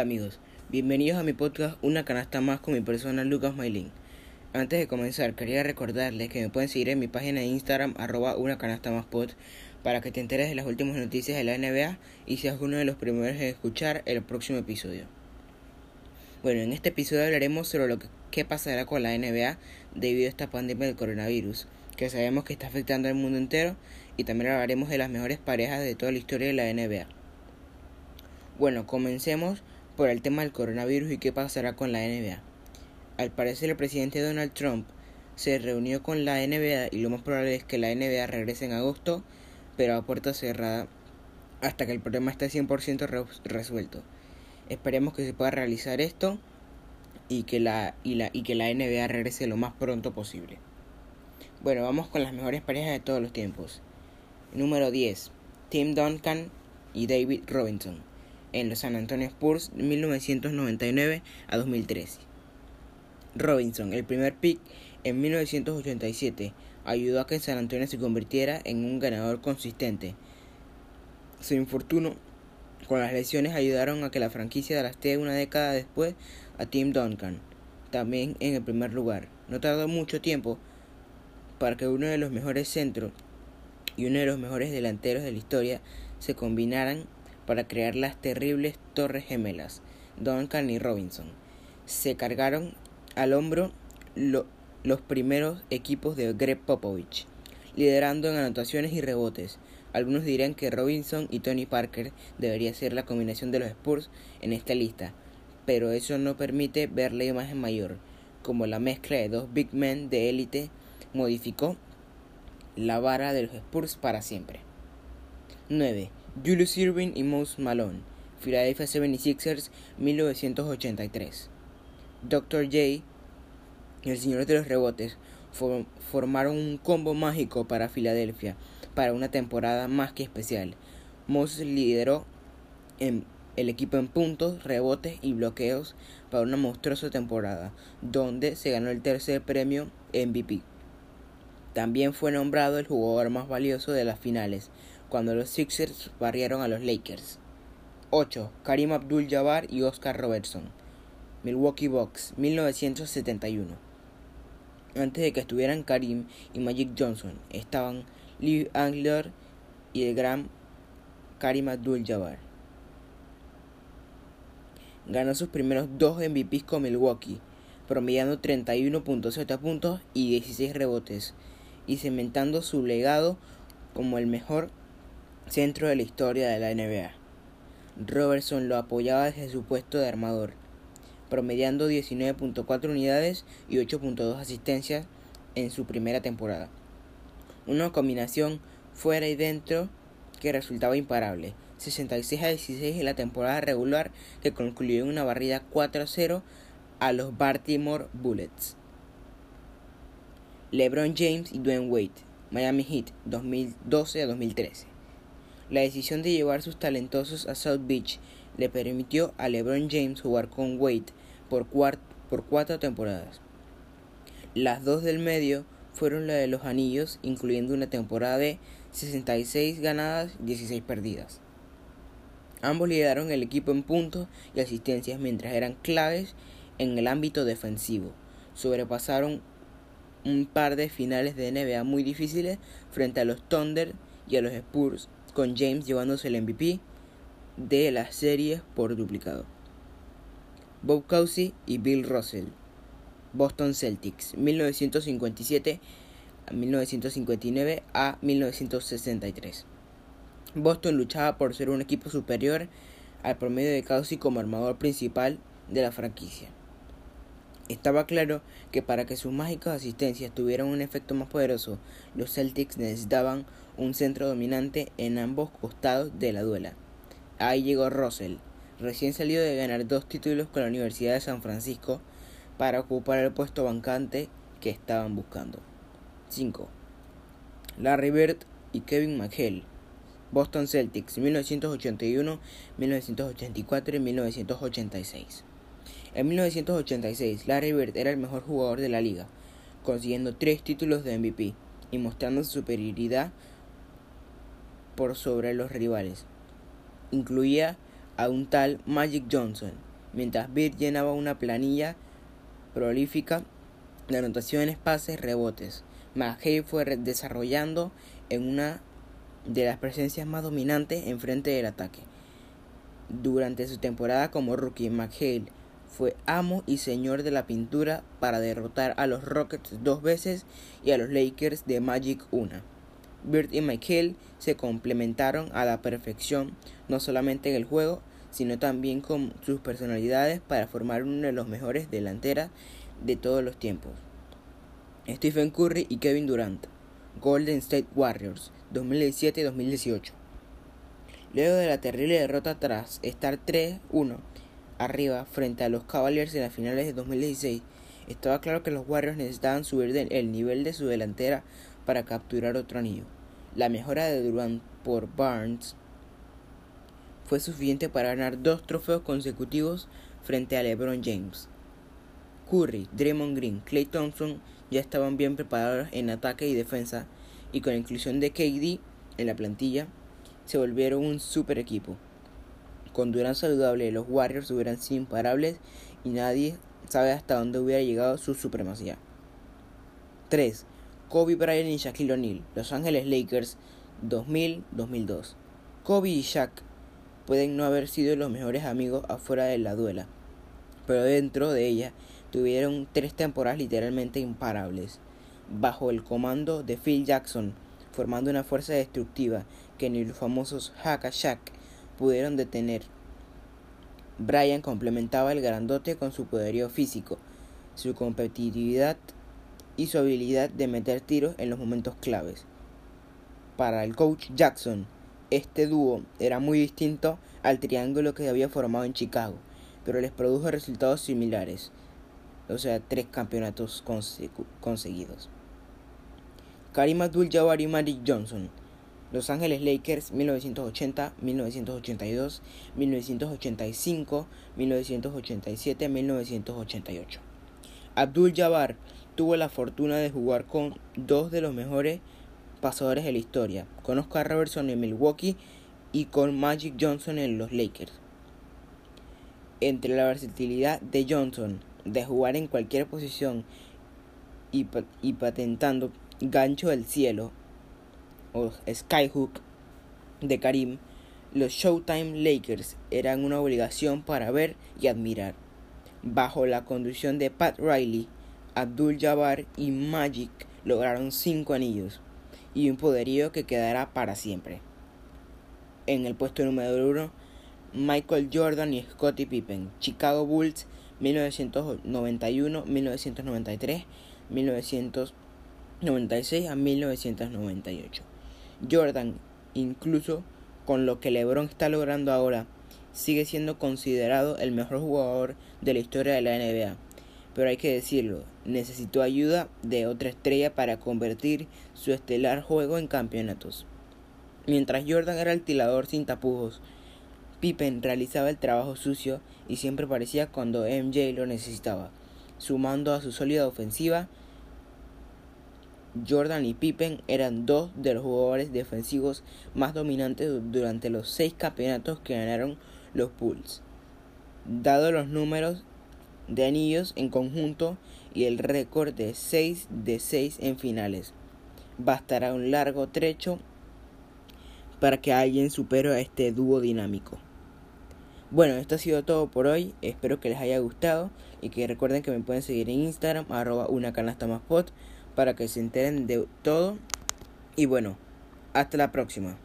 amigos, bienvenidos a mi podcast Una canasta más con mi persona Lucas Maylin. Antes de comenzar, quería recordarles que me pueden seguir en mi página de Instagram arroba una canasta más pod para que te enteres de las últimas noticias de la NBA y seas uno de los primeros en escuchar el próximo episodio. Bueno, en este episodio hablaremos sobre lo que pasará con la NBA debido a esta pandemia del coronavirus, que sabemos que está afectando al mundo entero, y también hablaremos de las mejores parejas de toda la historia de la NBA. Bueno, comencemos por el tema del coronavirus y qué pasará con la NBA. Al parecer el presidente Donald Trump se reunió con la NBA y lo más probable es que la NBA regrese en agosto, pero a puerta cerrada hasta que el problema esté 100% resuelto. Esperemos que se pueda realizar esto y que la, y la, y que la NBA regrese lo más pronto posible. Bueno, vamos con las mejores parejas de todos los tiempos. Número 10. Tim Duncan y David Robinson en los San Antonio Spurs de 1999 a 2013. Robinson, el primer pick en 1987, ayudó a que San Antonio se convirtiera en un ganador consistente. Su infortunio con las lesiones ayudaron a que la franquicia draftea una década después a Tim Duncan, también en el primer lugar. No tardó mucho tiempo para que uno de los mejores centros y uno de los mejores delanteros de la historia se combinaran para crear las terribles Torres Gemelas, Duncan y Robinson. Se cargaron al hombro los primeros equipos de Greg Popovich, liderando en anotaciones y rebotes. Algunos dirán que Robinson y Tony Parker debería ser la combinación de los Spurs en esta lista, pero eso no permite ver la imagen mayor, como la mezcla de dos big men de élite modificó la vara de los Spurs para siempre. 9. Julius Irving y Mouse Malone, Philadelphia 76ers 1983. Dr. J y el Señor de los Rebotes formaron un combo mágico para Filadelfia para una temporada más que especial. Moses lideró en el equipo en puntos, rebotes y bloqueos para una monstruosa temporada, donde se ganó el tercer premio MVP. También fue nombrado el jugador más valioso de las finales, cuando los Sixers barrieron a los Lakers. 8. Karim Abdul-Jabbar y Oscar Robertson. Milwaukee Bucks, 1971. Antes de que estuvieran Karim y Magic Johnson, estaban Lee Angler y el gran Karim Abdul-Jabbar. Ganó sus primeros dos MVPs con Milwaukee, promediando 31.7 puntos y 16 rebotes, y cementando su legado como el mejor centro de la historia de la NBA. Robertson lo apoyaba desde su puesto de armador, promediando 19.4 unidades y 8.2 asistencias en su primera temporada. Una combinación fuera y dentro que resultaba imparable. 66 a 16 en la temporada regular que concluyó en una barrida 4 0 a los Baltimore Bullets. LeBron James y Dwayne Wade, Miami Heat 2012 a 2013. La decisión de llevar sus talentosos a South Beach le permitió a LeBron James jugar con Wade por, por cuatro temporadas. Las dos del medio fueron la de los anillos, incluyendo una temporada de 66 ganadas y 16 perdidas. Ambos lideraron el equipo en puntos y asistencias mientras eran claves en el ámbito defensivo. Sobrepasaron un par de finales de NBA muy difíciles frente a los Thunder y a los Spurs con James llevándose el MVP de la serie por duplicado. Bob Cousy y Bill Russell, Boston Celtics, 1957 a 1959 a 1963. Boston luchaba por ser un equipo superior al promedio de Cousy como armador principal de la franquicia. Estaba claro que para que sus mágicas asistencias tuvieran un efecto más poderoso, los Celtics necesitaban un centro dominante en ambos costados de la duela. Ahí llegó Russell, recién salido de ganar dos títulos con la Universidad de San Francisco para ocupar el puesto vacante que estaban buscando. 5. Larry Bird y Kevin McHale, Boston Celtics, 1981, 1984 y 1986. En 1986, Larry Bird era el mejor jugador de la liga, consiguiendo tres títulos de MVP y mostrando su superioridad por sobre los rivales. Incluía a un tal Magic Johnson, mientras Bird llenaba una planilla prolífica de anotaciones, pases, rebotes. McHale fue desarrollando en una de las presencias más dominantes en frente del ataque. Durante su temporada como rookie, McHale fue amo y señor de la pintura para derrotar a los Rockets dos veces y a los Lakers de Magic una. Bird y McHale se complementaron a la perfección, no solamente en el juego, sino también con sus personalidades para formar uno de los mejores delanteras de todos los tiempos. Stephen Curry y Kevin Durant, Golden State Warriors, 2017-2018. Luego de la terrible derrota tras estar 3-1 arriba frente a los Cavaliers en las finales de 2016, estaba claro que los Warriors necesitaban subir el nivel de su delantera para capturar otro anillo. La mejora de Durant por Barnes fue suficiente para ganar dos trofeos consecutivos frente a LeBron James. Curry, Draymond Green, Clay Thompson ya estaban bien preparados en ataque y defensa y con la inclusión de KD en la plantilla se volvieron un super equipo. Con Durant saludable, los Warriors hubieran sido imparables y nadie sabe hasta dónde hubiera llegado su supremacía. 3. Kobe Bryant y Shaquille O'Neal, Los Ángeles Lakers 2000-2002. Kobe y Shaq pueden no haber sido los mejores amigos afuera de la duela, pero dentro de ella tuvieron tres temporadas literalmente imparables, bajo el comando de Phil Jackson, formando una fuerza destructiva que ni los famosos Haka Shaq pudieron detener. Brian complementaba el grandote con su poderío físico, su competitividad y su habilidad de meter tiros en los momentos claves. Para el coach Jackson, este dúo era muy distinto al triángulo que había formado en Chicago, pero les produjo resultados similares, o sea, tres campeonatos conseguidos. Karim Abdul-Jabbar y Magic Johnson, Los Ángeles Lakers 1980, 1982, 1985, 1987, 1988. Abdul-Jabbar tuvo la fortuna de jugar con dos de los mejores pasadores de la historia, con Oscar Robertson en Milwaukee y con Magic Johnson en los Lakers. Entre la versatilidad de Johnson de jugar en cualquier posición y, y patentando gancho del cielo o skyhook de Karim, los Showtime Lakers eran una obligación para ver y admirar. Bajo la conducción de Pat Riley, Abdul Jabbar y Magic lograron cinco anillos y un poderío que quedará para siempre. En el puesto número uno, Michael Jordan y Scottie Pippen, Chicago Bulls 1991, 1993, 1996 a 1998. Jordan, incluso con lo que LeBron está logrando ahora, sigue siendo considerado el mejor jugador de la historia de la NBA pero hay que decirlo, necesitó ayuda de otra estrella para convertir su estelar juego en campeonatos. Mientras Jordan era el tirador sin tapujos, Pippen realizaba el trabajo sucio y siempre parecía cuando MJ lo necesitaba. Sumando a su sólida ofensiva, Jordan y Pippen eran dos de los jugadores defensivos más dominantes durante los seis campeonatos que ganaron los Bulls. Dado los números de anillos en conjunto y el récord de 6 de 6 en finales. Bastará un largo trecho para que alguien supere a este dúo dinámico. Bueno, esto ha sido todo por hoy. Espero que les haya gustado y que recuerden que me pueden seguir en Instagram, arroba una canasta más para que se enteren de todo. Y bueno, hasta la próxima.